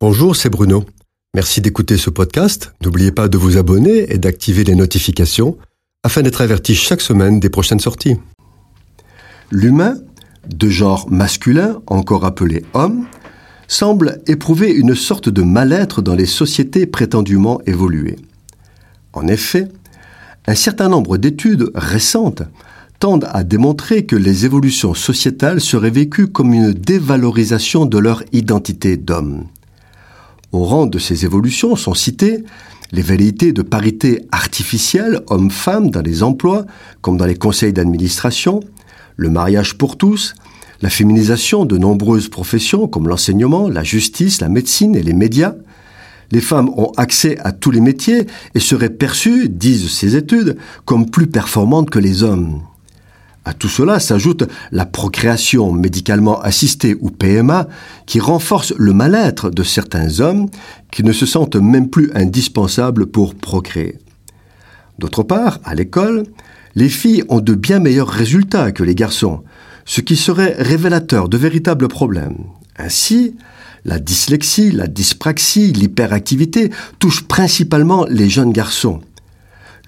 Bonjour, c'est Bruno. Merci d'écouter ce podcast. N'oubliez pas de vous abonner et d'activer les notifications afin d'être averti chaque semaine des prochaines sorties. L'humain, de genre masculin, encore appelé homme, semble éprouver une sorte de mal-être dans les sociétés prétendument évoluées. En effet, un certain nombre d'études récentes tendent à démontrer que les évolutions sociétales seraient vécues comme une dévalorisation de leur identité d'homme. Au rang de ces évolutions sont citées les velléités de parité artificielle homme-femme dans les emplois, comme dans les conseils d'administration, le mariage pour tous, la féminisation de nombreuses professions comme l'enseignement, la justice, la médecine et les médias. Les femmes ont accès à tous les métiers et seraient perçues, disent ces études, comme plus performantes que les hommes. À tout cela s'ajoute la procréation médicalement assistée ou PMA qui renforce le mal-être de certains hommes qui ne se sentent même plus indispensables pour procréer. D'autre part, à l'école, les filles ont de bien meilleurs résultats que les garçons, ce qui serait révélateur de véritables problèmes. Ainsi, la dyslexie, la dyspraxie, l'hyperactivité touchent principalement les jeunes garçons.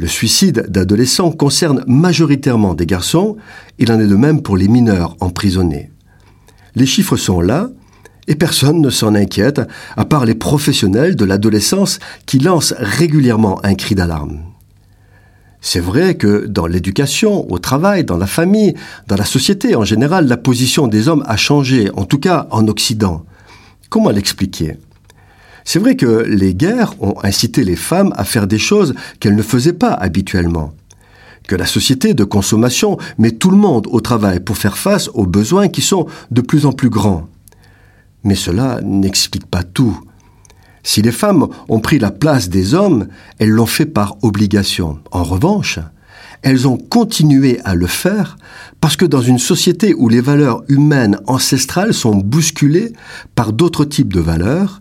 Le suicide d'adolescents concerne majoritairement des garçons, il en est de même pour les mineurs emprisonnés. Les chiffres sont là, et personne ne s'en inquiète, à part les professionnels de l'adolescence qui lancent régulièrement un cri d'alarme. C'est vrai que dans l'éducation, au travail, dans la famille, dans la société en général, la position des hommes a changé, en tout cas en Occident. Comment l'expliquer? C'est vrai que les guerres ont incité les femmes à faire des choses qu'elles ne faisaient pas habituellement. Que la société de consommation met tout le monde au travail pour faire face aux besoins qui sont de plus en plus grands. Mais cela n'explique pas tout. Si les femmes ont pris la place des hommes, elles l'ont fait par obligation. En revanche, elles ont continué à le faire parce que dans une société où les valeurs humaines ancestrales sont bousculées par d'autres types de valeurs,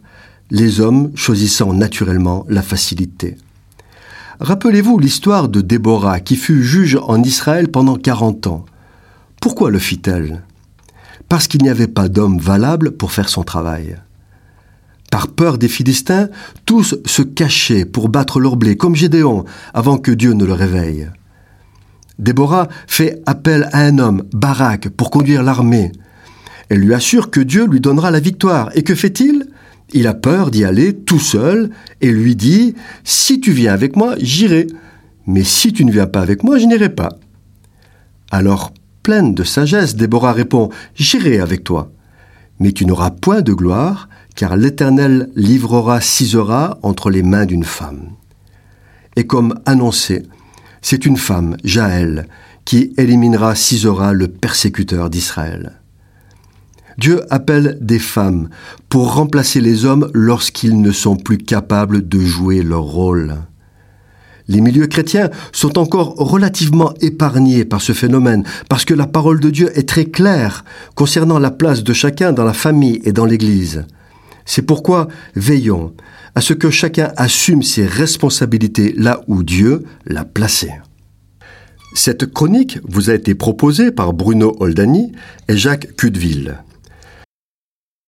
les hommes choisissant naturellement la facilité. Rappelez-vous l'histoire de Déborah qui fut juge en Israël pendant 40 ans. Pourquoi le fit-elle? Parce qu'il n'y avait pas d'homme valable pour faire son travail. Par peur des Philistins, tous se cachaient pour battre leur blé, comme Gédéon, avant que Dieu ne le réveille. Déborah fait appel à un homme, Barak, pour conduire l'armée. Elle lui assure que Dieu lui donnera la victoire. Et que fait-il? Il a peur d'y aller tout seul et lui dit Si tu viens avec moi, j'irai. Mais si tu ne viens pas avec moi, je n'irai pas. Alors, pleine de sagesse, Déborah répond J'irai avec toi. Mais tu n'auras point de gloire, car l'Éternel livrera Sisera entre les mains d'une femme. Et comme annoncé, c'est une femme, Jaël, qui éliminera Sisera, le persécuteur d'Israël. Dieu appelle des femmes pour remplacer les hommes lorsqu'ils ne sont plus capables de jouer leur rôle. Les milieux chrétiens sont encore relativement épargnés par ce phénomène parce que la parole de Dieu est très claire concernant la place de chacun dans la famille et dans l'Église. C'est pourquoi veillons à ce que chacun assume ses responsabilités là où Dieu l'a placé. Cette chronique vous a été proposée par Bruno Oldani et Jacques Cudeville.